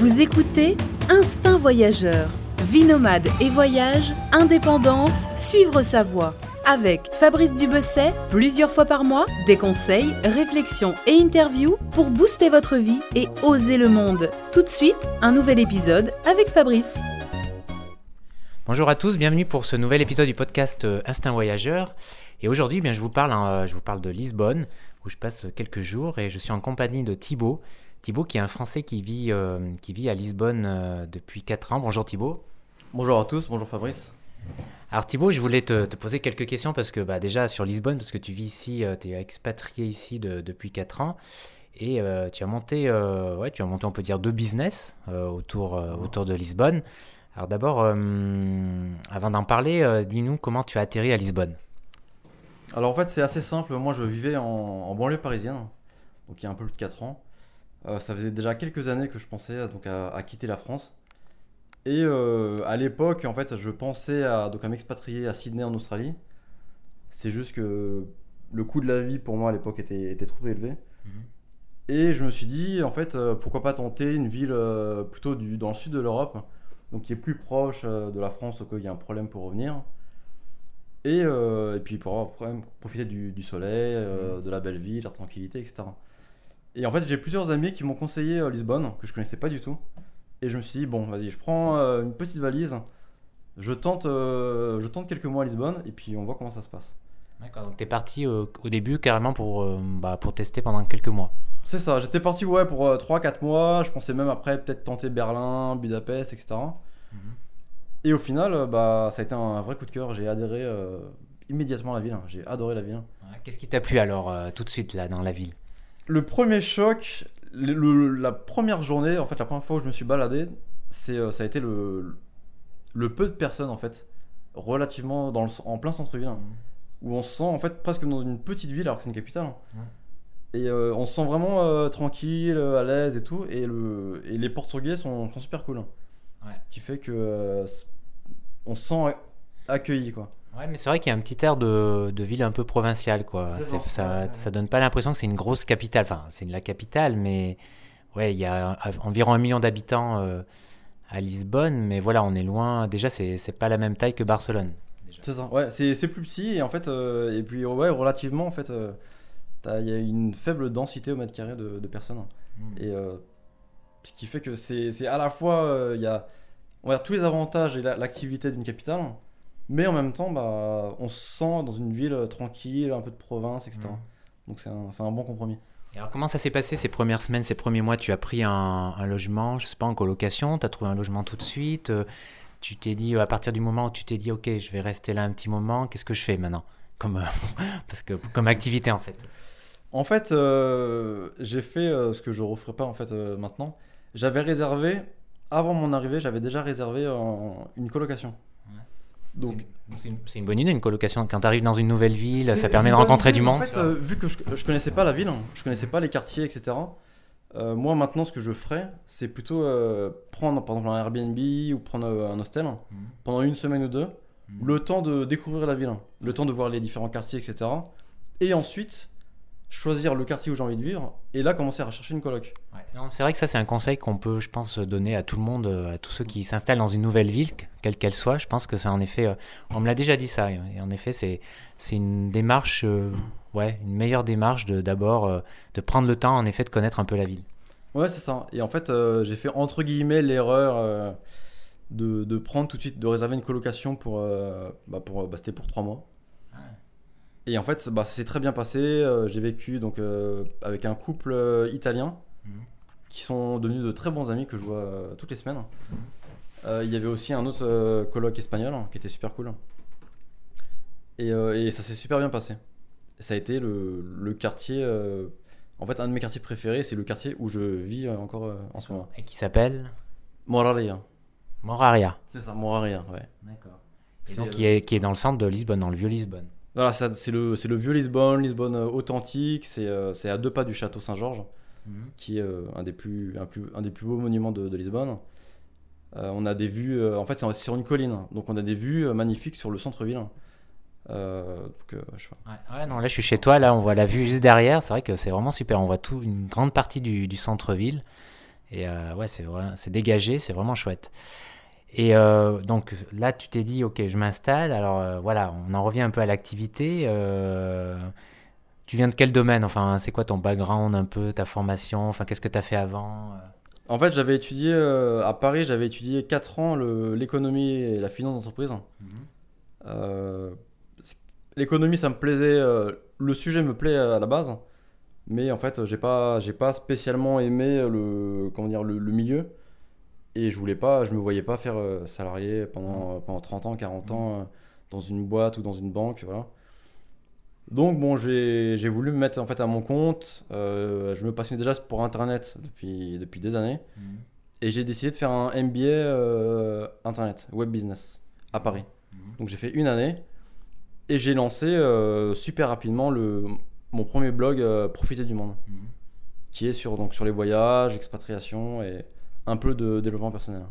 Vous écoutez Instinct Voyageur. Vie nomade et voyage, indépendance, suivre sa voie. Avec Fabrice Dubesset, plusieurs fois par mois, des conseils, réflexions et interviews pour booster votre vie et oser le monde. Tout de suite, un nouvel épisode avec Fabrice. Bonjour à tous, bienvenue pour ce nouvel épisode du podcast euh, Instinct Voyageur. Et aujourd'hui, eh je vous parle, hein, je vous parle de Lisbonne, où je passe quelques jours et je suis en compagnie de Thibaut. Thibaut qui est un Français qui vit, euh, qui vit à Lisbonne euh, depuis 4 ans. Bonjour Thibaut. Bonjour à tous, bonjour Fabrice. Alors Thibaut, je voulais te, te poser quelques questions parce que bah, déjà sur Lisbonne, parce que tu vis ici, tu es expatrié ici de- depuis 4 ans. Et euh, tu as monté, euh, ouais, tu as monté, on peut dire, deux business euh, autour, euh, autour de Lisbonne. Alors d'abord, euh, avant d'en parler, euh, dis-nous comment tu as atterri à Lisbonne. Alors en fait c'est assez simple, moi je vivais en, en banlieue parisienne, donc il y a un peu plus de 4 ans. Euh, ça faisait déjà quelques années que je pensais euh, donc à, à quitter la France. Et euh, à l'époque en fait je pensais à, donc à m'expatrier à Sydney en Australie. C'est juste que le coût de la vie pour moi à l'époque était, était trop élevé. Mhm. Et je me suis dit en fait pourquoi pas tenter une ville plutôt du, dans le sud de l'Europe, donc qui est plus proche de la France au cas où il y a un problème pour revenir. Et, euh, et puis pour avoir profiter du, du soleil, euh, de la belle vie, de la tranquillité, etc. Et en fait, j'ai plusieurs amis qui m'ont conseillé euh, Lisbonne, que je connaissais pas du tout. Et je me suis dit, bon, vas-y, je prends euh, une petite valise, je tente, euh, je tente quelques mois à Lisbonne, et puis on voit comment ça se passe. D'accord, donc tu es parti euh, au début carrément pour, euh, bah, pour tester pendant quelques mois. C'est ça, j'étais parti ouais, pour 3-4 mois, je pensais même après peut-être tenter Berlin, Budapest, etc. Et au final, euh, bah, ça a été un vrai coup de cœur, j'ai adhéré euh, immédiatement à la ville, j'ai adoré la ville. Ouais, Qu'est-ce qui t'a plu alors euh, tout de suite là dans la ville? Le premier choc, le- le- la première journée, en fait, la première fois où je me suis baladé, c'est, euh, ça a été le, le peu de personnes, en fait, relativement dans le, en plein centre-ville, hein, où on se sent, en fait, presque dans une petite ville, alors que c'est une capitale. hein. Ouais. Et euh, on se sent vraiment euh, tranquille, à l'aise et tout, et, le, et les Portugais sont, sont super cool. hein. Ouais. Ce qui fait que euh, on se sent accueilli, quoi. Ouais, mais c'est vrai qu'il y a un petit air de, de ville un peu provinciale, quoi. Ça. ça, donne pas l'impression que c'est une grosse capitale. Enfin, c'est la capitale, mais ouais, il y a environ un million d'habitants euh, à Lisbonne, mais voilà, on est loin. Déjà, c'est pas la même taille que Barcelone. C'est ça, ouais, c'est plus petit et en fait, euh, et puis ouais, relativement, en fait, euh, il y a une faible densité au mètre carré de, de personnes. Et euh, ce qui fait que c'est à la fois, il y a on va dire, tous les avantages et la- l'activité d'une capitale, mais en même temps, bah, on se sent dans une ville tranquille, un peu de province, etc. Mhm. Donc c'est un, c'est un bon compromis. Et alors, comment ça s'est passé ces premières semaines, ces premiers mois? Tu as pris un, un logement, je sais pas, en colocation, tu as trouvé un logement tout de suite euh, Tu t'es dit, à partir du moment où tu t'es dit, ok, je vais rester là un petit moment, qu'est-ce que je fais maintenant? Comme, euh, parce que, comme activité en fait. En fait, euh, j'ai fait euh, ce que je referai pas en fait maintenant. J'avais réservé, avant mon arrivée, j'avais déjà réservé une colocation. Donc, C'est une, bonne idée, une colocation. Quand tu arrives dans une nouvelle ville, ça permet de rencontrer idée, du monde. En fait, euh, vu que je, je connaissais pas la ville, je connaissais pas les quartiers, etc. euh, moi maintenant, ce que je ferais, c'est plutôt euh, prendre par exemple un Airbnb ou prendre un hostel pendant une semaine ou deux, Mhm. le temps de découvrir la ville, le temps de voir les différents quartiers, etc. Et ensuite choisir le quartier où j'ai envie de vivre et là commencer à rechercher une coloc. Ouais, c'est vrai que ça, c'est un conseil qu'on peut, je pense, donner à tout le monde, euh, à tous ceux qui s'installent dans une nouvelle ville, quelle qu'elle soit. Je pense que c'est en effet, euh, on me l'a déjà dit ça, et en effet, c'est, c'est une démarche, euh, ouais, une meilleure démarche de d'abord euh, de prendre le temps, en effet, de connaître un peu la ville. Ouais, c'est ça. Et en fait, euh, j'ai fait entre guillemets l'erreur de, de prendre tout de suite, de réserver une colocation pour. bah, pour bah, C'était pour trois mois. Et en fait, bah, ça s'est très bien passé. Euh, j'ai vécu donc, euh, avec un couple euh, italien Mhm. qui sont devenus de très bons amis que je vois toutes les semaines. Euh, il y avait aussi un autre coloc espagnol qui était super cool. Et, et ça s'est super bien passé. Ça a été le, le quartier. en fait, un de mes quartiers préférés, c'est le quartier où je vis encore euh, en ce moment. Et qui s'appelle Moraria. Moraria. C'est ça, Moraria, ouais. D'accord. Et donc, euh, qui est, qui est dans le centre de Lisbonne, dans le vieux Lisbonne. Voilà, c'est le, vieux Lisbonne, Lisbonne euh, authentique. C'est euh, c'est à deux pas du château Saint-Georges, qui est euh, un, des plus, un, plus, un des plus beaux monuments de, de Lisbonne. Euh, on a des vues, euh, en fait, c'est sur une colline, donc on a des vues euh, magnifiques sur le centre-ville. Ouais, ouais, non, là je suis chez toi, là on voit la vue juste derrière, c'est vrai que c'est vraiment super, on voit tout, une grande partie du, du centre-ville. Et ouais, c'est dégagé, c'est vraiment chouette. Et euh, donc là, tu t'es dit, ok, je m'installe. Alors euh, voilà, on en revient un peu à l'activité. Euh, tu viens de quel domaine? Enfin, c'est quoi ton background un peu, ta formation? Enfin, qu'est-ce que tu as fait avant En fait, j'avais étudié à Paris, j'avais étudié 4 ans l'économie et la finance d'entreprise. C- l'économie, ça me plaisait, le sujet me plaît à la base, mais en fait, j'ai pas, j'ai pas spécialement aimé le, comment dire, le, le milieu. Et je voulais pas, je me voyais pas faire euh, salarié pendant, pendant 30 ans, 40 ans euh, dans une boîte ou dans une banque, voilà. Donc bon, j'ai voulu me mettre en fait à mon compte. Euh, je me passionnais déjà pour Internet depuis, depuis des années. Et j'ai décidé de faire un MBA euh, Internet, Web Business, à Paris. Donc j'ai fait une année. Et j'ai lancé euh, super rapidement le, mon premier blog euh, Profiter du monde, qui est sur, donc, sur les voyages, expatriation et un peu de développement personnel.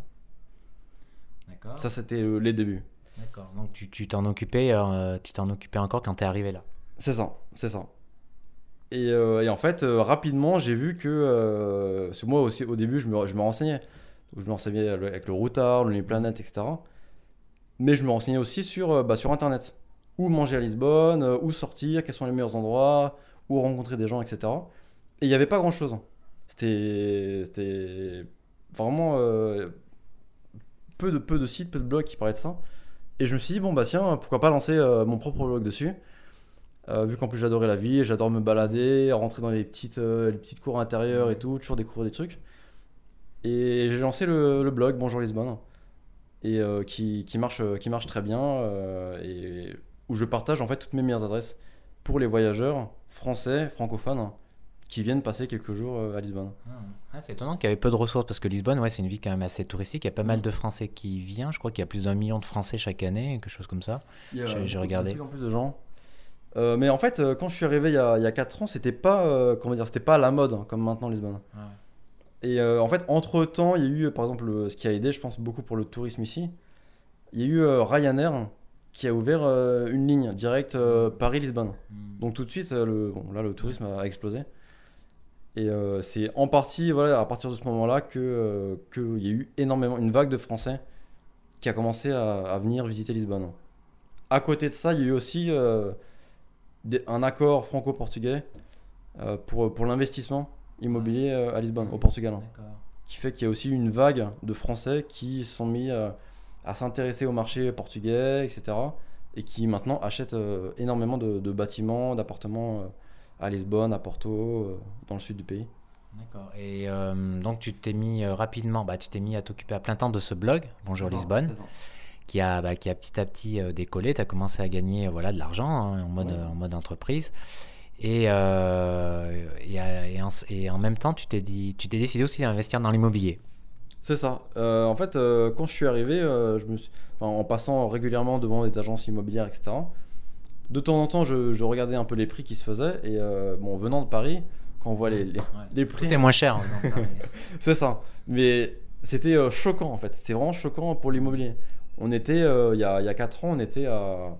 D'accord. Ça, c'était euh, les débuts. D'accord. Donc tu tu t'en occupais, euh, tu t'en occupais encore quand t'es arrivé là? C'est ça, c'est ça. Et, euh, et en fait, euh, rapidement, j'ai vu que. parce que moi aussi, au début, je me, je me renseignais. Donc, je me renseignais avec le routard, le planète, etc. Mais je me renseignais aussi sur, bah, sur Internet. Où manger à Lisbonne, où sortir, quels sont les meilleurs endroits, où rencontrer des gens, etc. Et il n'y avait pas grand chose. C'était c'était vraiment euh, peu, de, peu de sites, peu de blogs qui parlaient de ça. Et je me suis dit, bon, bah tiens, pourquoi pas lancer euh, mon propre blog dessus. Euh, vu qu'en plus j'adorais la vie, j'adore me balader, rentrer dans les petites, les petites cours intérieures et tout, toujours découvrir des trucs. Et j'ai lancé le, le blog Bonjour Lisbonne, et qui, qui marche, qui marche très bien, et où je partage en fait toutes mes meilleures adresses pour les voyageurs français, francophones, qui viennent passer quelques jours euh, à Lisbonne. Ah, c'est étonnant qu'il y avait peu de ressources parce que Lisbonne, ouais, c'est une ville quand même assez touristique. Il y a pas mal de Français qui viennent. Je crois qu'il y a plus d'un million de Français chaque année, quelque chose comme ça. Il y a J'ai- j'ai beaucoup- regardé. De plus en plus de gens. Euh, mais en fait, euh, quand je suis arrivé il y a, il y a 4 ans, c'était pas, euh, comment dire, c'était pas à la mode hein, comme maintenant Lisbonne. Et euh, en fait, entre temps, il y a eu, par exemple, le- ce qui a aidé, je pense, beaucoup pour le tourisme ici, il y a eu euh, Ryanair qui a ouvert euh, une ligne directe euh, Paris-Lisbonne. Donc tout de suite, euh, le, bon, là, le tourisme a explosé. Et euh, c'est en partie, voilà, à partir de ce moment-là, que euh, qu'il y a eu énormément, une vague de Français qui a commencé à, à venir visiter Lisbonne. À côté de ça, il y a eu aussi euh, des- un accord franco-portugais pour, pour l'investissement immobilier à Lisbonne, au Portugal hein, qui fait qu'il y a aussi une vague de Français qui sont mis à s'intéresser au marché portugais, etc. Et qui maintenant achètent énormément de, de bâtiments, d'appartements à Lisbonne, à Porto, euh, dans le sud du pays. D'accord. Et euh, donc tu t'es mis euh, rapidement, bah, tu t'es mis à t'occuper à plein temps de ce blog, Bonjour Lisbonne, qui a, bah, qui a petit à petit euh, décollé. Tu as commencé à gagner voilà, de l'argent hein, en, mode, Ouais. en mode entreprise. Et, euh, et, à- et en, et en même temps, tu t'es dit, tu t'es décidé aussi d'investir dans l'immobilier. C'est ça. Euh, en fait, euh, quand je suis arrivé, euh, je me suis- enfin, en passant régulièrement devant des agences immobilières, etc., de temps en temps, je, je regardais un peu les prix qui se faisaient. Et euh, bon, venant de Paris, quand on voit les, les, les prix. Tout est moins cher. hein. C'est ça. Mais c'était euh, choquant en fait. C'était vraiment choquant pour l'immobilier. On était, euh, il y, a, il y a 4 ans, on était à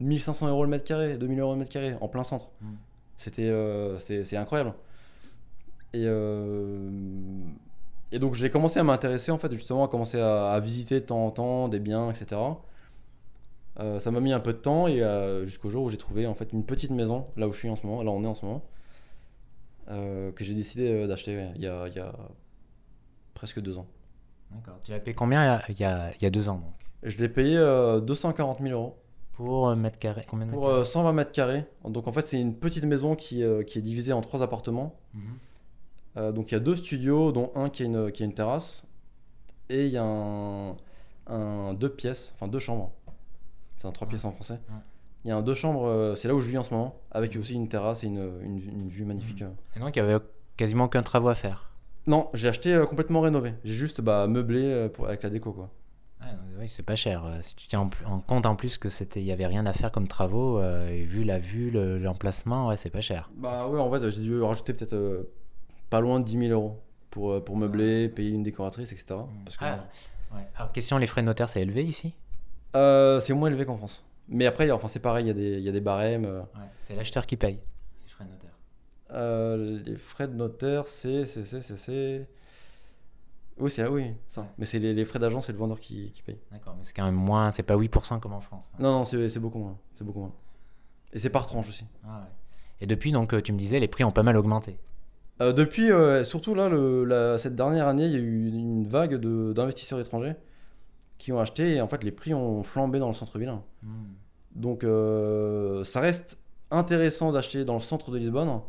1500 euros le mètre carré, 2000 euros le mètre carré, en plein centre. Mm. C'était euh, c'est incroyable. Et, euh, et donc j'ai commencé à m'intéresser en fait, justement, à commencer à, à visiter de temps en temps des biens, etc. Euh, ça m'a mis un peu de temps et euh, jusqu'au jour où j'ai trouvé en fait une petite maison, là où je suis en ce moment, là où on est en ce moment, euh, que j'ai décidé d'acheter ouais, il y a, il y a presque deux ans. D'accord. Tu l'as payé combien il y a, il y a deux ans donc? Je l'ai payé euh, 240 000 euros Pour mètre carré Combien de mètres pour euh, 120 mètres carrés. Donc en fait, c'est une petite maison qui, qui est divisée en trois appartements. Mhm. Donc il y a deux studios, dont un qui a une, qui a une terrasse. Et il y a un, un deux pièces, enfin deux chambres. C'est un trois Ouais. pièces en français. Ouais. Il y a un deux chambres, euh, c'est là où je vis en ce moment, avec aussi une terrasse et une, une, une vue magnifique. euh. Et donc il y avait quasiment aucun travaux à faire. Non, j'ai acheté euh, complètement rénové. J'ai juste bah, meublé euh, pour, avec la déco quoi. Ah, oui, c'est pas cher. Euh, Si tu tiens en, compte en plus que c'était, il y avait rien à faire comme travaux, euh, et vu la vue, le- l'emplacement, ouais, c'est pas cher. Bah ouais, en fait, j'ai dû rajouter peut-être euh, pas loin de 10 000 euros pour, euh, pour meubler, payer une décoratrice, etc. Parce que, Ah, ouais. Alors question, les frais de notaire, c'est élevé ici? Euh, c'est moins élevé qu'en France. Mais après, enfin, c'est pareil, il y, a des- il y a des barèmes. euh. Ouais, c'est l'acheteur qui paye. Les frais de notaire. Euh, les frais de notaire, c'est. c'est, c'est, c'est, c'est- Oui, c'est ah oui, ça. Mais c'est les, les frais d'agence, c'est le vendeur qui, qui paye. D'accord, mais c'est quand même moins, c'est pas 8% comme en France. hein. Non, non, c'est, c'est beaucoup moins. C'est beaucoup moins. Et c'est par tranche aussi. Ah ouais. Et depuis, donc, euh, tu me disais, les prix ont pas mal augmenté. Euh, depuis, euh, surtout là, le- la- cette dernière année, il y a eu une vague d'investisseurs étrangers qui ont acheté et en fait les prix ont flambé dans le centre-ville. Hmm. Donc euh, ça reste intéressant d'acheter dans le centre de Lisbonne,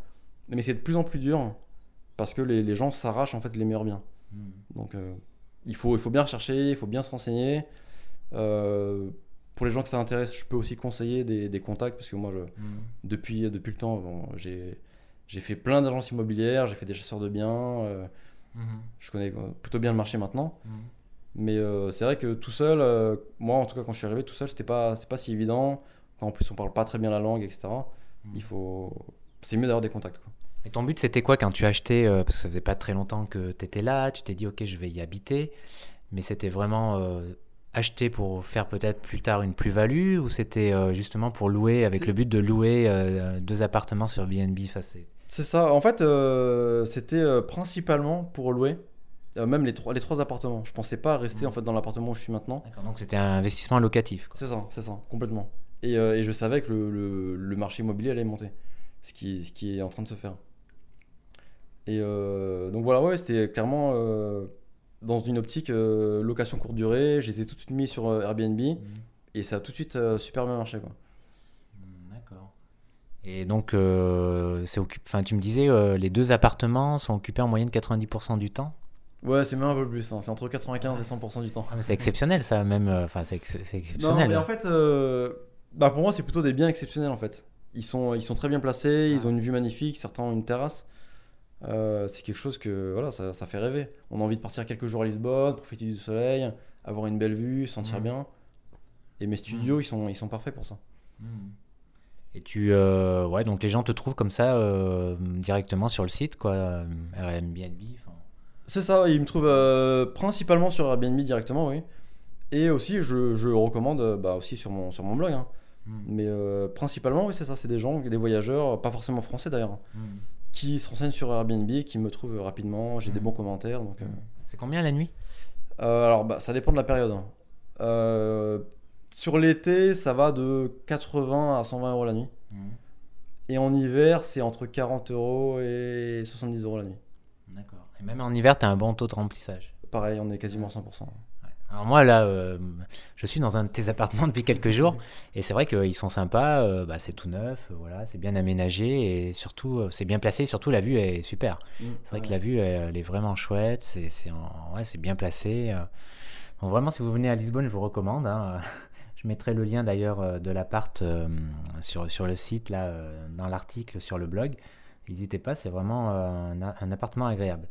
mais c'est de plus en plus dur parce que les, les gens s'arrachent en fait les meilleurs biens. Hmm. Donc euh, il, faut, il faut bien rechercher, il faut bien se renseigner. Euh, pour les gens que ça intéresse, je peux aussi conseiller des, des contacts parce que moi, je, Hmm. depuis, depuis le temps, bon, j'ai j'ai fait plein d'agences immobilières, j'ai fait des chasseurs de biens, euh, je connais plutôt bien le marché maintenant. Hmm. Mais euh, c'est vrai que tout seul, euh, moi en tout cas quand je suis arrivé tout seul, c'était pas, c'était pas si évident. Quand en plus on parle pas très bien la langue, etc. Mm. Il faut, c'est mieux d'avoir des contacts. Quoi. Et ton but, c'était quoi quand tu as acheté euh, Parce que ça faisait pas très longtemps que tu étais là, tu t'es dit, ok, je vais y habiter. Mais c'était vraiment euh, acheter pour faire peut-être plus tard une plus-value ou c'était euh, justement pour louer avec le but de louer euh, deux appartements sur BNB c'est- C'est ça. En fait, euh, c'était euh, principalement pour louer, euh, même les trois, les trois appartements. Je pensais pas rester Mm. en fait dans l'appartement où je suis maintenant. Donc c'était un investissement locatif. C'est ça, c'est ça, complètement. Et, euh, et je savais que le, le- le marché immobilier allait monter, ce qui, ce qui est en train de se faire. Et euh, donc voilà, ouais, c'était clairement dans une optique location courte durée. Je les ai tout de suite mis sur Airbnb Hmm. et ça a tout de suite super bien marché. Quoi. Hmm, D'accord. Et donc, c'est occup- enfin, tu me disais, les deux appartements sont occupés en moyenne 90% du temps? Ouais, c'est même un peu plus, hein, c'est entre 95 et 100% du temps. Ah, mais c'est exceptionnel, ça, même. euh, Enfin, c'est ex- c'est Non, exceptionnel. mais en fait, euh, bah pour moi, c'est plutôt des biens exceptionnels en fait. Ils sont, ils sont très bien placés, ils ont une vue magnifique, certains ont une terrasse. Euh, c'est quelque chose que voilà, ça, ça fait rêver. On a envie de partir quelques jours à Lisbonne, profiter du soleil, avoir une belle vue, se sentir Mhm. bien. Et mes studios, ils, sont, ils sont parfaits pour ça. Hmm. Et tu, euh, ouais, donc les gens te trouvent comme ça euh, directement sur le site, quoi, Airbnb. enfin. C'est ça, ils me trouvent euh, principalement sur Airbnb directement, oui. Et aussi, je, je recommande euh, bah, aussi sur mon, sur mon blog. hein. Hmm. Mais euh, principalement, oui, c'est ça, c'est des gens, des voyageurs, pas forcément français d'ailleurs, Hmm. qui se renseignent sur Airbnb, qui me trouvent rapidement. J'ai des Mhm. bons commentaires. Donc, C'est combien la nuit? Alors, bah, ça dépend de la période. hein. Euh, sur l'été, ça va de 80 à 120 euros la nuit. Hmm. Et en hiver, c'est entre 40 euros et 70 euros la nuit. Et même en hiver, tu as un bon taux de remplissage. Pareil, on est quasiment à 100%. Alors moi là, euh, je suis dans un de tes appartements depuis quelques jours et c'est vrai qu'ils sont sympas, euh, bah, c'est tout neuf, euh, voilà, c'est bien aménagé et surtout c'est bien placé, surtout la vue est super. C'est vrai que la vue elle, elle est vraiment chouette, c'est c'est ouais, c'est bien placé. Donc vraiment si vous venez à Lisbonne, je vous recommande. hein. Je mettrai le lien d'ailleurs de l'appart sur, sur le site là, dans l'article sur le blog. N'hésitez pas, c'est vraiment un appartement agréable.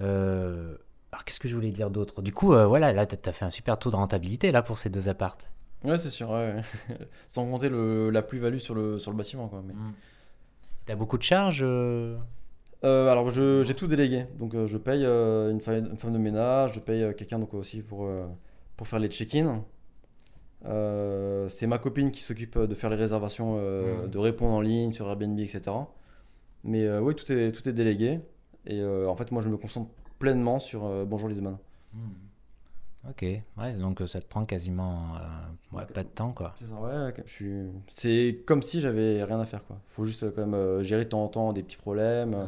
Euh, alors qu'est-ce que je voulais dire d'autre? Du coup, euh, voilà, là, tu as fait un super taux de rentabilité là pour ces deux appartes. Ouais, c'est sûr. ouais. Sans compter le, la plus-value sur le, sur le bâtiment. Quoi. Mais... Tu as beaucoup de charges euh, Euh, alors, j'ai tout délégué. Donc, euh, je paye euh, une, femme, une femme de ménage, je paye quelqu'un donc, aussi pour, pour faire les check-in. C'est ma copine qui s'occupe de faire les réservations, Mhm. de répondre en ligne sur Airbnb, etc. Mais oui, tout est, tout est délégué. Et euh, en fait, moi, je me concentre pleinement sur euh, Bonjour Lisbonne. Ok, ouais, donc euh, ça te prend quasiment euh, ouais, pas de temps quoi. C'est ça, ouais. ok. Je suis... C'est comme si j'avais rien à faire, quoi. Faut juste quand même gérer de temps en temps des petits problèmes. Ouais.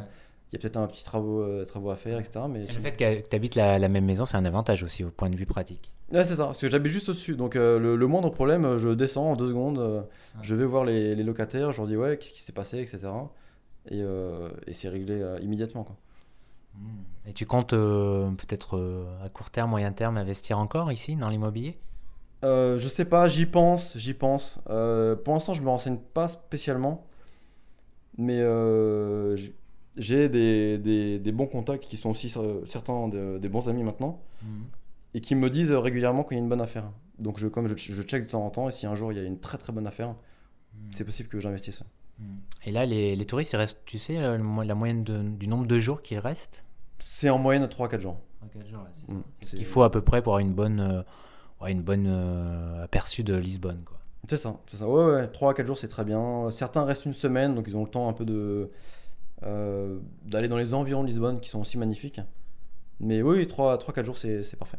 Il y a peut-être un petit travaux, euh, travaux à faire, etc. Mais Et le fait que tu habites la, la même maison, c'est un avantage aussi au point de vue pratique. Ouais, c'est ça, parce que j'habite juste au-dessus. Donc, euh, le, le moindre problème, je descends en deux secondes. euh, Je vais voir les, les locataires, je leur dis ouais, qu'est-ce qui s'est passé, etc. Et, et c'est réglé immédiatement, quoi. Et tu comptes euh, peut-être euh, à court terme, moyen terme investir encore ici dans l'immobilier? Euh, je sais pas, j'y pense, j'y pense. Pour l'instant, je me renseigne pas spécialement. Mais j'ai des, des- des bons contacts qui sont aussi certains de- des bons amis maintenant. et qui me disent régulièrement qu'il y a une bonne affaire. Donc je, comme je, je check de temps en temps, et si un jour il y a une très très bonne affaire, c'est possible que j'investisse. Et là, les, les touristes, ils restent, tu sais, euh, la moyenne de- du nombre de jours qu'ils restent? C'est en moyenne 3-4 jours. c'est Mm, ce c'est- qu'il faut à peu près pour avoir une bonne, euh, une bonne euh, aperçu de Lisbonne. Quoi. C'est ça, c'est ça. Ouais, ouais, 3 à 4 jours c'est très bien. Certains restent une semaine, donc ils ont le temps un peu de, euh, d'aller dans les environs de Lisbonne qui sont aussi magnifiques. Mais oui, 3-4 jours, c'est c'est parfait.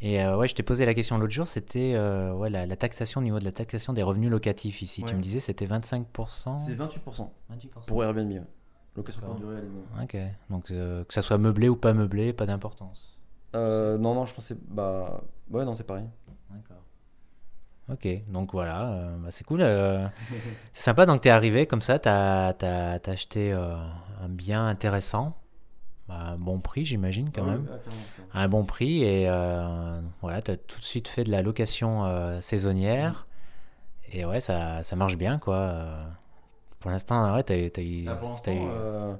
Et euh, ouais, je t'ai posé la question l'autre jour, c'était euh, ouais, la, la taxation au niveau de la taxation des revenus locatifs ici. Tu me disais c'était 25%. C'est 28% 28%. pour Airbnb. ouais. Location D'accord. courte durée. Ok, donc euh, que ça soit meublé ou pas meublé, pas d'importance. Non, non, je pensais. Bah. Ouais, non, c'est pareil. D'accord. Ok, donc voilà, bah, c'est cool. c'est sympa, donc t'es arrivé comme ça, t'as as, acheté euh, un bien intéressant, bah, un bon prix j'imagine quand Ah même, oui, ah, clairement, clairement. un bon prix et euh, voilà, t'as tout de suite fait de la location euh, saisonnière et ouais, ça, ça marche bien quoi. Pour l'instant, ouais, t'as eu... Ah, pour l'instant, euh,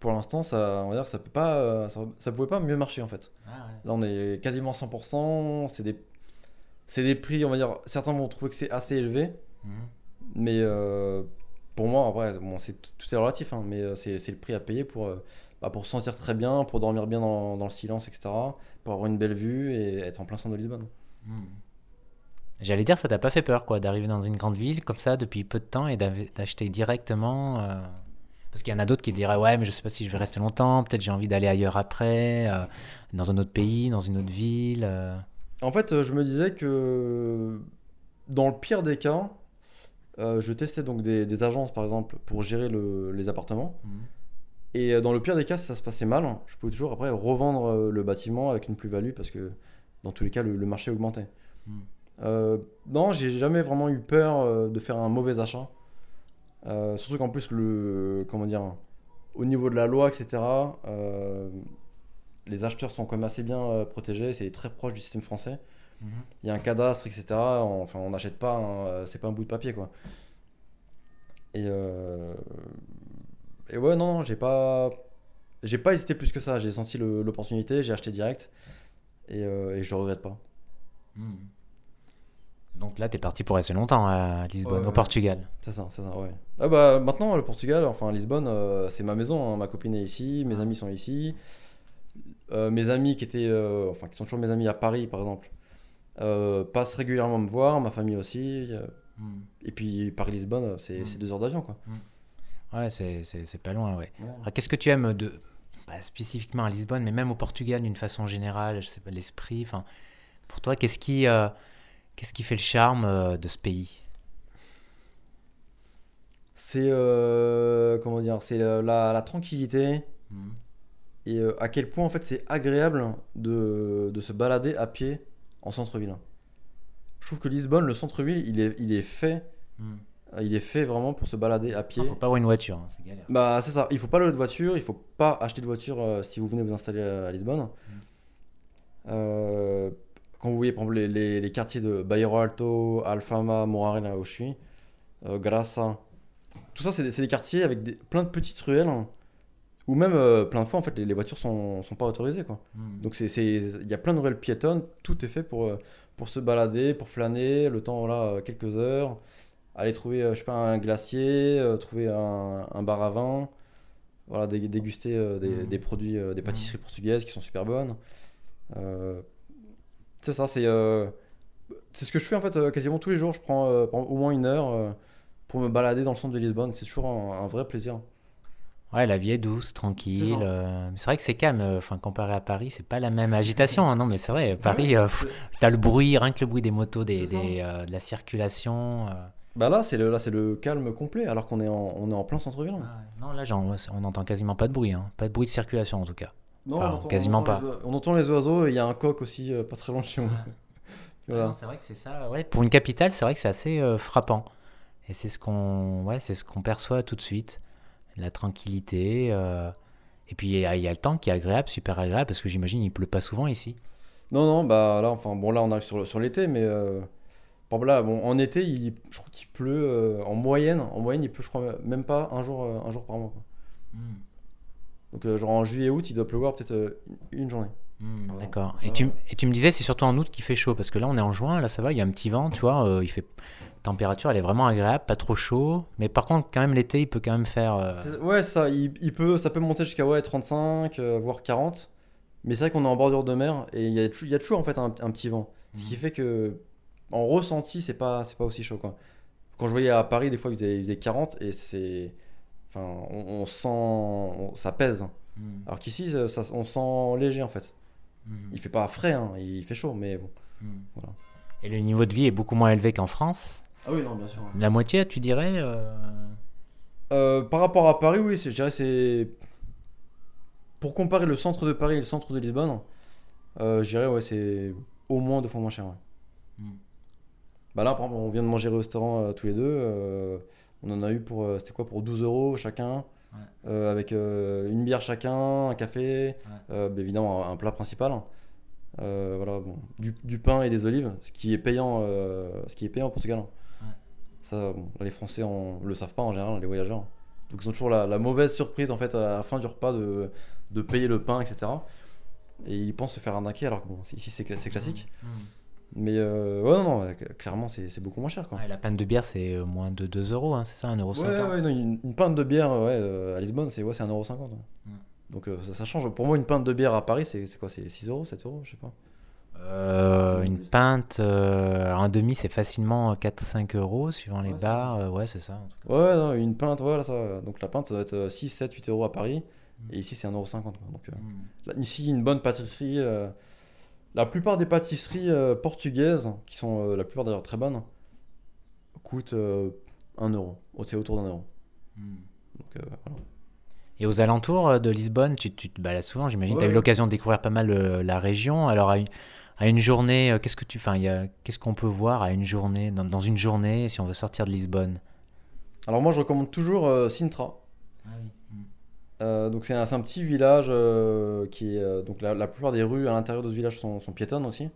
pour l'instant, ça, on va dire, ça peut pas, ça, ça pouvait pas mieux marcher en fait. Ah ouais. Là, on est quasiment 100%. C'est des, c'est des prix, on va dire. Certains vont trouver que c'est assez élevé, Mhm. mais pour moi, après, bon, c'est tout est relatif, hein, mais c'est c'est le prix à payer pour, bah, pour se sentir très bien, pour dormir bien dans, dans le silence, etc. Pour avoir une belle vue et être en plein centre de Lisbonne. Hmm. J'allais dire, ça t'a pas fait peur, quoi, d'arriver dans une grande ville comme ça depuis peu de temps et d'acheter directement. euh, Parce qu'il y en a d'autres qui diraient, ouais, mais je sais pas si je vais rester longtemps, peut-être j'ai envie d'aller ailleurs après, euh, dans un autre pays, dans une autre ville. euh. En fait, je me disais que dans le pire des cas, je testais donc des, des agences par exemple pour gérer le- les appartements. Et euh, dans le pire des cas, si ça se passait mal, je pouvais toujours après revendre euh, le bâtiment avec une plus-value parce que dans tous les cas, le, le marché augmentait. Mm. Euh, non, j'ai jamais vraiment eu peur de faire un mauvais achat. Euh, surtout qu'en plus, le, comment dire, au niveau de la loi, etc., euh, les acheteurs sont quand même assez bien protégés. C'est très proche du système français. Mhm. Il y a un cadastre, etc. On- Enfin, on n'achète pas, euh, c'est pas un bout de papier, quoi. Et, euh, et ouais, non, non, j'ai pas, j'ai pas hésité plus que ça. J'ai senti l'opportunité, j'ai acheté direct, et, euh, et je regrette pas. Hmm. Donc là, t'es parti pour rester longtemps à Lisbonne, Ouais, au. Portugal. C'est ça, c'est ça, ouais. Ah bah maintenant, le Portugal, enfin Lisbonne, euh, c'est ma maison. hein. Ma copine est ici, mes amis sont ici. Euh, mes amis qui étaient, euh, enfin qui sont toujours mes amis à Paris, par exemple, passent régulièrement me voir, ma famille aussi. Hmm. et puis Paris-Lisbonne, c'est Mm. c'est deux heures d'avion, quoi. Ouais, c'est pas loin, ouais. Qu'est-ce que tu aimes de, spécifiquement à Lisbonne, mais même au Portugal d'une façon générale, je sais pas, l'esprit, enfin, pour toi, qu'est-ce qui, euh, qu'est-ce qui fait le charme euh, de ce pays? C'est euh, comment dire, c'est la, la- la tranquillité Hmm. et à quel point en fait c'est agréable de, de se balader à pied en centre-ville. Je trouve que Lisbonne, le centre-ville, il est, il est fait, Hmm. Il est fait vraiment pour se balader à pied. Ah, faut pas avoir une voiture, hein, c'est galère. Bah c'est ça, il faut pas louer de voiture, il faut pas acheter de voiture euh, si vous venez vous installer à, à Lisbonne. Euh, quand vous voyez par exemple les, les- les quartiers de Bairro Alto, Alfama, où je suis, euh, Graça, tout ça c'est des, quartiers avec des- plein de petites ruelles hein, où même euh, plein de fois en fait les, les voitures sont, sont pas autorisées quoi. Hmm. Donc il y a plein de ruelles piétonnes, tout est fait pour, euh, pour se balader, pour flâner, le temps voilà euh, quelques heures, aller trouver euh, je sais pas un glacier, euh, trouver un, un bar à vin, voilà dé- déguster euh, des, Mhm. des produits, euh, des pâtisseries portugaises qui sont super bonnes. Euh, c'est ça, c'est euh, c'est ce que je fais en fait euh, quasiment tous les jours. Je prends euh, au moins une heure euh, pour me balader dans le centre de Lisbonne. C'est toujours un, un vrai plaisir. Ouais, la vie est douce, tranquille. C'est euh, vrai que c'est calme. Enfin, comparé à Paris, c'est pas la même agitation. hein, non, mais c'est vrai. Paris, euh, pff, t'as le bruit, rien que le bruit des motos, des, des, euh, de la circulation. Bah là, c'est le, là, c'est le calme complet alors qu'on est en, on est en plein centre-ville. hein. Ah. Non, là, j'en- on n'entend quasiment pas de bruit. hein. Pas de bruit de circulation, en tout cas. Non, Enfin, on entend- quasiment entend pas. les on entend les oiseaux et il y a un coq aussi euh, pas très loin de chez moi. voilà. Non, c'est vrai que c'est ça. Ouais, pour une capitale, c'est vrai que c'est assez euh, frappant. Et c'est ce qu'on ouais, c'est ce qu'on perçoit tout de suite. La tranquillité. euh, Et puis il y, a- il y a le temps qui est agréable, super agréable, parce que j'imagine il pleut pas souvent ici. Non, non, bah là, enfin, bon, là, on arrive sur, le- sur l'été, mais euh, par exemple, là, bon, en été, il, je crois qu'il pleut euh, en moyenne. En moyenne, il pleut, je crois, même pas un jour, euh, un jour par mois. quoi. Donc, euh, genre en juillet, août, il doit pleuvoir peut-être euh, une journée. Hmm, Voilà. D'accord. Et tu, et tu me disais, c'est surtout en août qu'il fait chaud, parce que là on est en juin, là ça va, il y a un petit vent, tu vois, euh, il fait température, elle est vraiment agréable, pas trop chaud, mais par contre quand même l'été il peut quand même faire. euh, Ouais, ça, il, il peut, ça peut monter jusqu'à ouais, 35, euh, voire 40. Mais c'est vrai qu'on est en bordure de mer et il y a, y a toujours en fait un, un petit vent. Ce qui Mhm. fait que, en ressenti, c'est pas, c'est pas aussi chaud quoi. Quand je voyais à Paris, des fois, il faisait, il faisait 40 et c'est. enfin, on, on sent, on- ça pèse. Mm. Alors qu'ici, ça- ça- on sent léger en fait. Mm. Il fait pas frais, hein, il fait chaud, mais bon. Mm. Voilà. Et le niveau de vie est beaucoup moins élevé qu'en France? Ah oui, non, bien sûr. La moitié, tu dirais euh, Euh, par rapport à Paris, oui, c'est- je dirais c'est. Pour comparer le centre de Paris et le centre de Lisbonne, euh, je dirais ouais, c'est au moins deux fois moins cher. ouais. Bah là, par exemple, on vient de manger au restaurant euh, tous les deux. euh, on en a eu pour. euh, C'était quoi Pour 12 euros chacun. Ouais. euh, avec euh, une bière chacun, un café, euh, bah, évidemment un, un plat principal. Euh, voilà, bon, du, du pain et des olives, ce qui est payant, euh, ce qui est payant au Portugal. Ça, bon, là, les Français en- le savent pas en général, les voyageurs. Donc ils ont toujours la, la mauvaise surprise en fait à la fin du repas de, de payer le pain, etc. Et ils pensent se faire arnaquer alors que bon, ici c'est cla- c'est classique. Mm. Mais euh, ouais, non, clairement c'est beaucoup moins cher quoi. Ouais, la panne de bière, c'est euh, moins de 2 euros, hein, c'est ça, 1,50 euro. Ouais, ouais, une, une pinte de bière ouais, euh, à Lisbonne, c'est ouais, c'est 1,50€. ouais. Mm. Donc euh, ça, ça change. Pour moi, une pinte de bière à Paris, c'est quoi C'est 6 euros, 7 euros, je sais pas. Euh, une pinte, euh, un demi, c'est facilement 4-5 euros suivant les bars. euh, ouais, c'est ça. Ouais, non, une pinte, voilà ça. Donc la pinte, ça va être 6, 7, 8 euros à Paris. Mm. Et ici, c'est 1,50€. quoi. Donc euh, Mm. là, ici, une bonne pâtisserie. Euh, la plupart des pâtisseries euh, portugaises, qui sont euh, la plupart d'ailleurs très bonnes, coûtent euh, 1 euro. Oh, C'est autour d'un euro. Mm. Donc euh, voilà. Et aux alentours euh, de Lisbonne, tu, tu te balades souvent, j'imagine. Tu as eu l'occasion de découvrir pas mal euh, la région. Alors, à une, à une journée, euh, qu'est-ce que tu. Enfin, qu'est-ce qu'on peut voir à une journée, dans, dans une journée, si on veut sortir de Lisbonne? Alors moi, je recommande toujours euh, Sintra. Euh, donc c'est un, petit village euh, qui est euh, donc la, plupart des rues à l'intérieur de ce village sont, piétonnes aussi.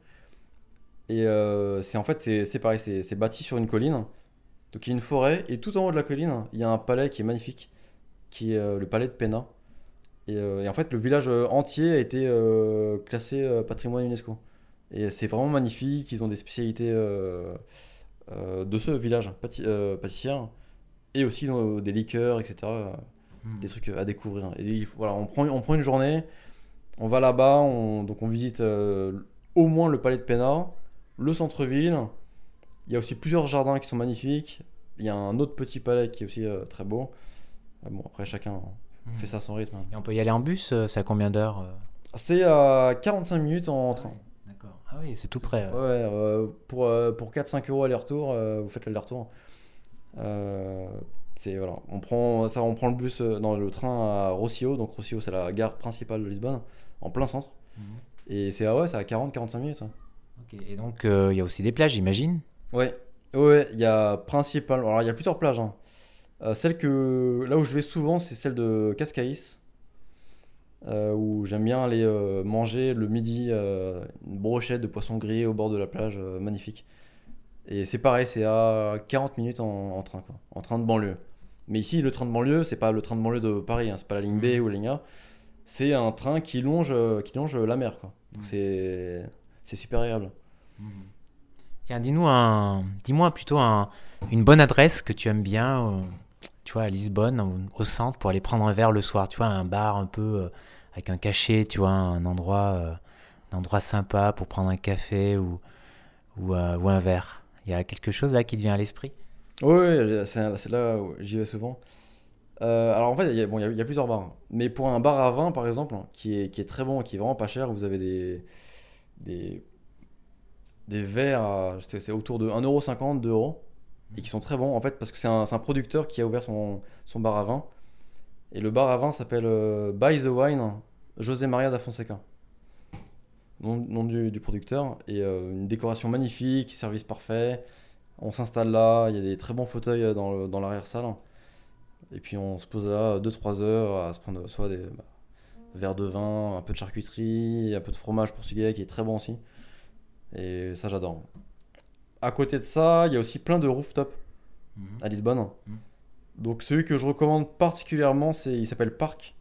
Et c'est en fait c'est pareil, c'est bâti sur une colline. Donc il y a une forêt et tout en haut de la colline, il y a un palais qui est magnifique, qui est le palais de Pena. Et, en fait le village entier a été classé patrimoine UNESCO. Et c'est vraiment magnifique, ils ont des spécialités de ce village pâti- pâtissière et aussi des liqueurs, etc des trucs à découvrir. Et il faut- voilà, on prend, on prend une journée, on va là-bas, on, donc on visite euh, au moins le palais de Pena, le centre-ville. Il y a aussi plusieurs jardins qui sont magnifiques. Il y a un autre petit palais qui est aussi euh, très beau. Euh, bon, après, chacun Mm. fait ça à son rythme. Et on peut y aller en bus euh, C'est à combien d'heures euh C'est à 45 minutes en train. D'accord. Ah oui, c'est tout près. Ouais, euh, pour, euh, pour 4-5 euros aller-retour, euh, vous faites l'aller-retour. Euh, c'est voilà, on prend ça, on prend le bus euh, dans le train à Rocio, donc Rocio c'est la gare principale de Lisbonne, en plein centre. Mhm. Et c'est ah ouais, c'est à 40-45 minutes. Ok. Et donc, euh, il y a aussi des plages, j'imagine? Ouais, ouais, il y a principalement, alors il y a plusieurs plages. hein. Euh, celle que là où je vais souvent, c'est celle de Cascais, euh, où j'aime bien aller euh, manger le midi euh, une brochette de poisson grillé au bord de la plage, magnifique. Et c'est pareil, c'est à 40 minutes en, en train, quoi, en train de banlieue. Mais ici, le train de banlieue, c'est pas le train de banlieue de Paris, hein, c'est pas la ligne B ou la ligne A, c'est un train qui longe, euh, qui longe la mer, quoi. Donc Mhm. c'est c'est super agréable. Tiens, dis-nous un, dis-moi plutôt un, une bonne adresse que tu aimes bien, euh, tu vois, à Lisbonne, au, au centre, pour aller prendre un verre le soir. Tu vois, un bar un peu euh, avec un cachet, tu vois, un endroit, euh, un endroit sympa pour prendre un café ou, ou, ou un verre. Il y a quelque chose là qui te vient à l'esprit? Oui, c'est là où j'y vais souvent. Euh, alors en fait, il y, a, bon, y plusieurs bars. Mais pour un bar à vin, par exemple, qui est, qui est très bon, qui est vraiment pas cher, vous avez des, des, des verres, c'est autour de 1,50€, 2€, et qui sont très bons en fait, parce que c'est un, producteur qui a ouvert son, son bar à vin. Et le bar à vin s'appelle euh, By the Wine José Maria da Fonseca. Nom, du producteur. Et euh, une décoration magnifique, service parfait. On s'installe là, il y a des très bons fauteuils euh, dans, le- dans l'arrière-salle. Et puis on se pose là 2-3 heures à se prendre soit des bah, verres de vin, un peu de charcuterie, un peu de fromage portugais qui est très bon aussi. Et ça j'adore. À côté de ça, il y a aussi plein de rooftops à Lisbonne. Mhm. Donc celui que je recommande particulièrement, c'est il s'appelle Parc.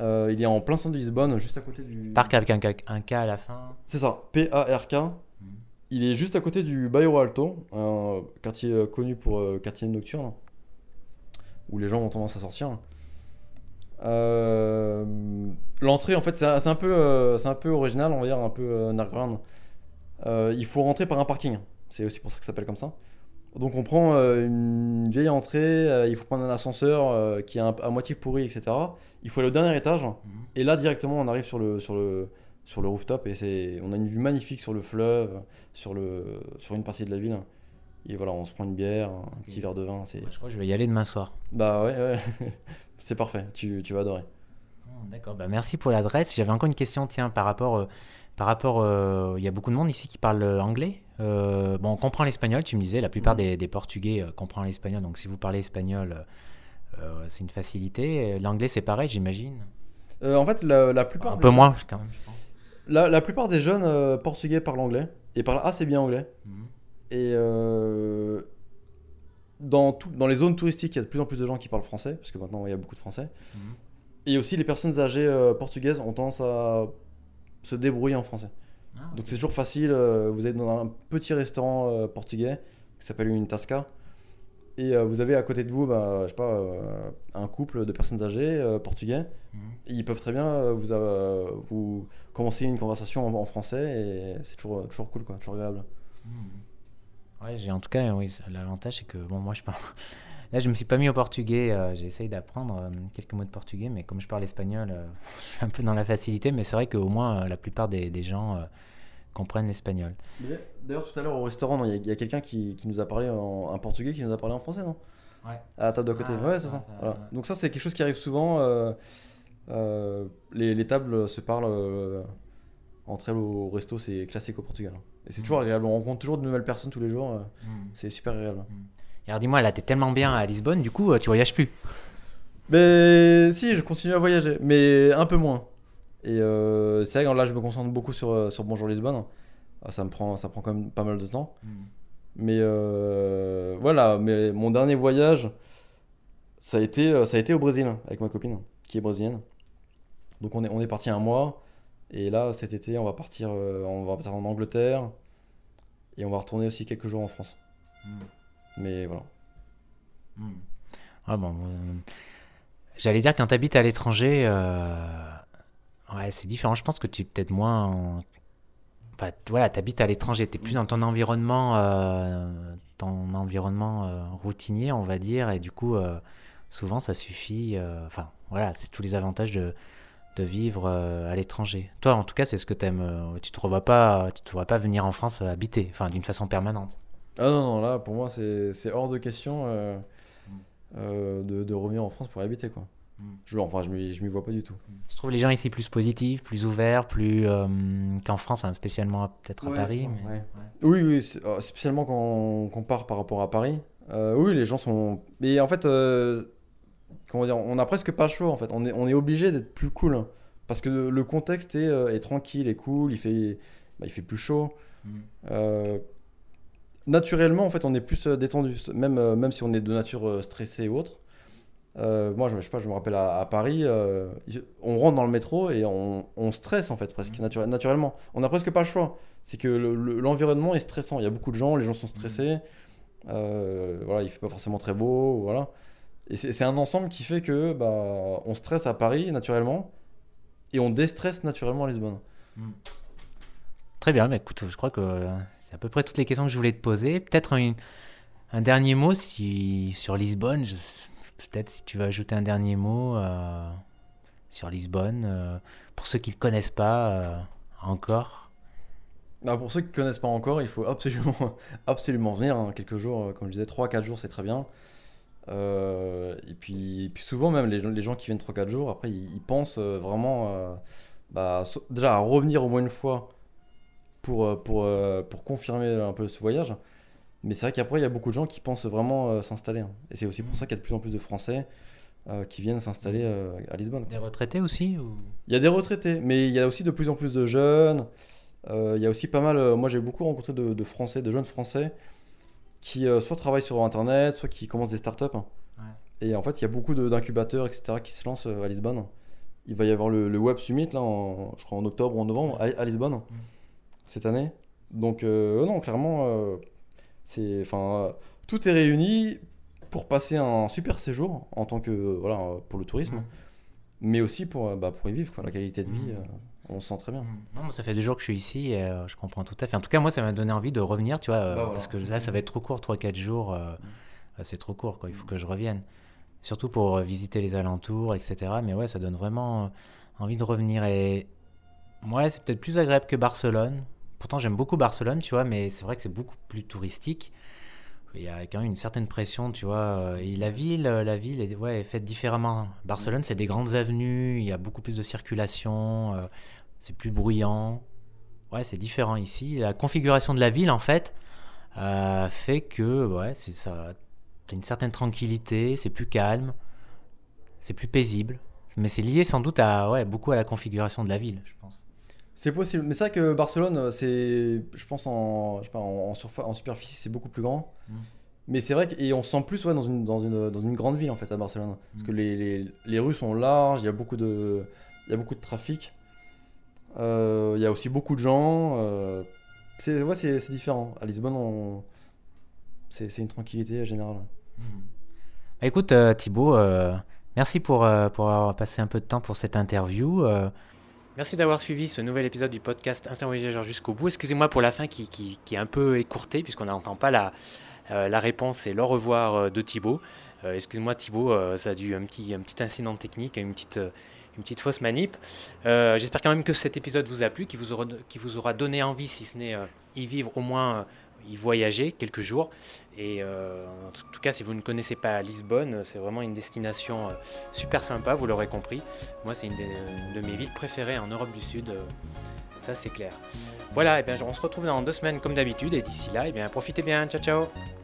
Euh, il est en plein centre de Lisbonne, juste à côté du. Parc avec un K à la fin. C'est ça, P-A-R-K. Il est juste à côté du Bairro Alto, un quartier connu pour euh, quartier nocturne, où les gens ont tendance à sortir. Euh, L'entrée, en fait, c'est c'est un, peu, euh, c'est un peu original, on va dire, un peu euh, underground. Il faut rentrer par un parking. C'est aussi pour ça que ça s'appelle comme ça. Donc on prend une vieille entrée, il faut prendre un ascenseur qui est à moitié pourri, etc. Il faut aller au dernier étage. Et là, directement, on arrive sur le, sur le, sur le rooftop et c'est, on a une vue magnifique sur le fleuve, sur, le, sur une partie de la ville. Et voilà, on se prend une bière, un petit verre de vin. C'est... Je crois que je vais y aller demain soir. Bah ouais, ouais. c'est parfait, tu, tu vas adorer. Oh, D'accord, bah merci pour l'adresse. J'avais encore une question, tiens, par rapport, euh, par rapport, euh, il y a beaucoup de monde ici qui parle euh, anglais. Euh, bon, on comprend l'espagnol, tu me disais, la plupart des, des Portugais euh, comprennent l'espagnol, donc si vous parlez espagnol, c'est une facilité. L'anglais, c'est pareil, j'imagine. Euh, en fait, la, la plupart Un des- peu moins, quand même, je pense. La, la plupart des jeunes euh, portugais parlent anglais et parlent assez bien anglais. Mhm. Et euh, dans, tout- dans les zones touristiques, il y a de plus en plus de gens qui parlent français, parce que maintenant il y a beaucoup de français. Mhm. Et aussi les personnes âgées euh, portugaises ont tendance à se débrouiller en français. Ah, Donc c'est toujours facile, vous êtes dans un petit restaurant portugais qui s'appelle une tasca. Et euh, vous avez à côté de vous, bah, je sais pas, euh, un couple de personnes âgées euh, portugais. Mhm. Ils peuvent très bien vous, vous commencer une conversation en, en français et c'est toujours, toujours cool, quoi, toujours agréable. Mhm. Ouais, j'ai en tout cas, oui, l'avantage c'est que bon, moi je parle. Là, je me suis pas mis au portugais. j'ai essayé d'apprendre quelques mots de portugais, mais comme je parle espagnol, je suis un peu dans la facilité. Mais c'est vrai qu'au moins la plupart des, des gens comprennent l'espagnol. D'ailleurs, tout à l'heure au restaurant, il y a- quelqu'un qui, qui nous a parlé en un portugais qui nous a parlé en français, non? Ouais. À la table d'à côté. Ah, ouais, c'est ça. ça, Voilà. Donc ça, c'est quelque chose qui arrive souvent. euh, euh, les, les tables se parlent euh, entre elles au resto, c'est classique au Portugal. Et c'est toujours agréable. On rencontre toujours de nouvelles personnes tous les jours. euh, C'est super agréable. Et alors dis-moi, là, t'es tellement bien à Lisbonne, du coup, tu voyages plus? Mais si, je continue à voyager, mais un peu moins. Et euh, c'est vrai que là, je me concentre beaucoup sur, euh, sur Bonjour Lisbonne. Ah, Ça me prend, ça prend quand même pas mal de temps. Mais euh, voilà, mais mon dernier voyage, ça a été, ça a été au Brésil avec ma copine qui est brésilienne. Donc on est, on est parti un mois. Et là, cet été, on va partir, on va partir en Angleterre. Et on va retourner aussi quelques jours en France. Mais voilà. Ah bon, euh, j'allais dire quand t'habites à l'étranger, ouais, c'est différent. Je pense que tu es peut-être moins. en- Enfin, voilà, t'habites à l'étranger, t'es plus dans ton environnement, euh, ton environnement euh, routinier, on va dire, et du coup, euh, souvent, ça suffit. Enfin, voilà, c'est tous les avantages de, vivre à l'étranger. Toi, en tout cas, c'est ce que t'aimes. euh, tu revois pas, tu te vois pas venir en France habiter, enfin, d'une façon permanente. Ah non, non, là, pour moi, c'est hors de question de, de revenir en France pour habiter, quoi. Je, enfin, je m'y je m'y vois pas du tout. Tu trouves les gens ici plus positifs, plus ouverts, plus euh, qu'en France, hein, spécialement peut-être à Ouais, Paris. mais- ouais. Oui, oui, euh, spécialement quand on compare par rapport à Paris. Euh, oui, les gens sont. Mais en fait, euh, comment dire, on n'a presque pas le choix, en fait. On est, on est obligé d'être plus cool. hein. Parce que le, contexte est, euh, est tranquille et cool, il fait, bah, il fait plus chaud. Mm. Euh, naturellement, en fait, on est plus détendu, même, même si on est de nature stressée ou autre. Euh, moi, je, je sais pas, je me rappelle à, à Paris, euh, on rentre dans le métro et on, on stresse en fait, presque naturel- naturellement. On n'a presque pas le choix. C'est que le- le- l'environnement est stressant. Il y a beaucoup de gens, les gens sont stressés. Euh, voilà, il fait pas forcément très beau, voilà. Et c'est un ensemble qui fait que bah, on stresse à Paris naturellement et on déstresse naturellement à Lisbonne. Très bien, mais écoute, je crois que c'est à peu près toutes les questions que je voulais te poser. Peut-être un, un dernier mot si, sur Lisbonne. je Peut-être si tu veux ajouter un dernier mot euh, sur Lisbonne, euh, pour ceux qui ne connaissent pas euh, encore. Bah, pour ceux qui ne connaissent pas encore, il faut absolument, absolument venir. hein. Quelques jours, comme je disais, 3-4 jours, c'est très bien. Et, puis, et puis souvent, même les, gens- les gens qui viennent 3-4 jours, après, ils, pensent vraiment bah, déjà à revenir au moins une fois pour, pour, pour confirmer un peu ce voyage. Mais c'est vrai qu'après, il y a beaucoup de gens qui pensent vraiment euh, s'installer. hein. Et c'est aussi pour ça qu'il y a de plus en plus de Français euh, qui viennent s'installer euh, à Lisbonne. Des retraités aussi ou... Il y a des retraités, mais il y a aussi de plus en plus de jeunes. Euh, il y a aussi pas mal. euh, moi, j'ai beaucoup rencontré de, de Français, de jeunes Français, qui euh, soit travaillent sur Internet, soit qui commencent des startups. Et en fait, il y a beaucoup de- d'incubateurs, etc., qui se lancent euh, à Lisbonne. Il va y avoir le, le Web Summit, là, en- je crois en octobre ou en novembre, à, à Lisbonne, cette année. Donc, euh, non, clairement, euh, c'est, enfin, tout est réuni pour passer un super séjour en tant que, voilà, pour le tourisme, mais aussi pour, euh, bah, pour y vivre, quoi, la qualité de vie. Mhm. euh, on se sent très bien. Non, moi, ça fait deux jours que je suis ici et euh, je comprends tout à fait. En tout cas, moi, ça m'a donné envie de revenir, tu vois, euh, Bah voilà. parce que là, ça va être trop court, 3-4 jours. euh, c'est trop court, quoi. Il faut que je revienne. Surtout pour visiter les alentours, etc. Mais ouais, ça donne vraiment envie de revenir. Et ouais, c'est peut-être plus agréable que Barcelone. Pourtant, j'aime beaucoup Barcelone, tu vois, mais c'est vrai que c'est beaucoup plus touristique. Il y a quand même une certaine pression, tu vois. euh, Et la ville, euh, la ville est, faite différemment. Barcelone, c'est des grandes avenues, il y a beaucoup plus de circulation, euh, c'est plus bruyant. Ouais, c'est différent ici. La configuration de la ville, en fait, fait que ouais, c'est ça. T'as une certaine tranquillité, c'est plus calme, c'est plus paisible. Mais c'est lié sans doute à ouais, beaucoup à la configuration de la ville, je pense. C'est possible, mais c'est vrai que Barcelone, c'est, je pense en, je sais pas, en, en superficie, c'est beaucoup plus grand. Mm. Mais c'est vrai que, et on se sent plus ouais, dans, une, dans, une, dans une grande ville en fait à Barcelone. Parce Mm. que les, les, les rues sont larges, il y a beaucoup de, il y a beaucoup de trafic. Euh, il y a aussi beaucoup de gens. euh, c'est, ouais, c'est, c'est différent. À Lisbonne, on, c'est, c'est une tranquillité générale. Bah, écoute, euh, Thibaut, euh, merci pour, euh, pour avoir passé un peu de temps pour cette interview. Merci d'avoir suivi ce nouvel épisode du podcast Instant Voyageur jusqu'au bout. Excusez-moi pour la fin qui, est un peu écourtée puisqu'on n'entend pas la, euh, réponse et le revoir euh, de Thibaut. Euh, Excuse-moi Thibaut, ça a dû un petit, un petit incident technique, une petite, une petite fausse manip. J'espère quand même que cet épisode vous a plu, qui vous aura, donné envie, si ce n'est y vivre, au moins y voyager quelques jours. Et euh, en tout cas, si vous ne connaissez pas Lisbonne, c'est vraiment une destination euh, super sympa, vous l'aurez compris. Moi, c'est une, une de mes villes préférées en Europe du Sud. euh, ça, c'est clair. Voilà, et bien, on se retrouve dans deux semaines comme d'habitude. Et d'ici là, et bien, profitez bien. Ciao, ciao